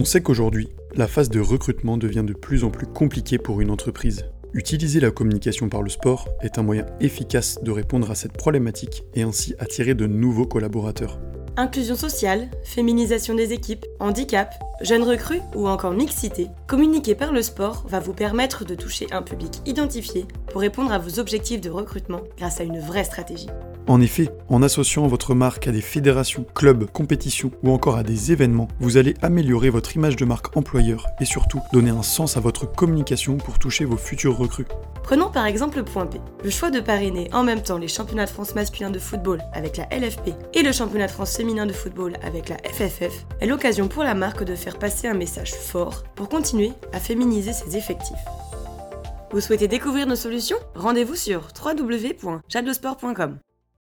On sait qu'aujourd'hui, la phase de recrutement devient de plus en plus compliquée pour une entreprise. Utiliser la communication par le sport est un moyen efficace de répondre à cette problématique et ainsi attirer de nouveaux collaborateurs. Inclusion sociale, féminisation des équipes, handicap, jeunes recrues ou encore mixité, communiquer par le sport va vous permettre de toucher un public identifié pour répondre à vos objectifs de recrutement grâce à une vraie stratégie. En effet, en associant votre marque à des fédérations, clubs, compétitions ou encore à des événements, vous allez améliorer votre image de marque employeur et surtout donner un sens à votre communication pour toucher vos futurs recrues. Prenons par exemple le point P. Le choix de parrainer en même temps les championnats de France masculins de football avec la LFP et le championnat de France féminin de football avec la FFF est l'occasion pour la marque de faire passer un message fort pour continuer à féminiser ses effectifs. Vous souhaitez découvrir nos solutions? Rendez-vous sur www.jadlesport.com.